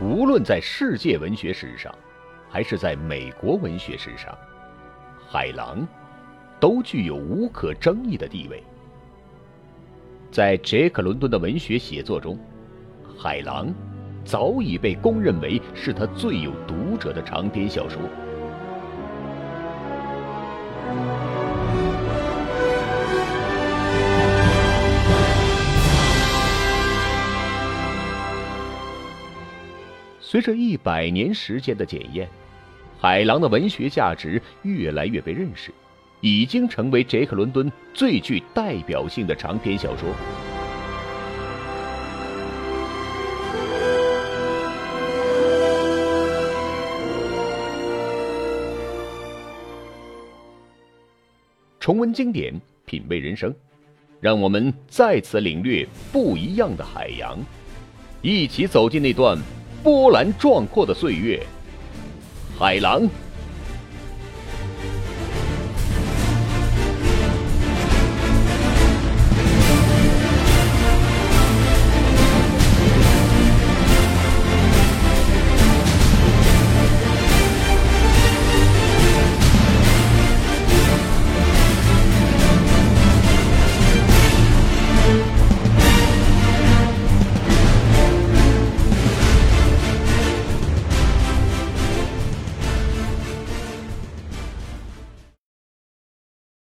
无论在世界文学史上，还是在美国文学史上，海狼都具有无可争议的地位。在杰克·伦敦的文学写作中，海狼早已被公认为是他最有读者的长篇小说。随着一百年时间的检验，海狼的文学价值越来越被认识，已经成为杰克·伦敦最具代表性的长篇小说。重温经典，品味人生，让我们再次领略不一样的海洋，一起走进那段。波澜壮阔的岁月，海狼。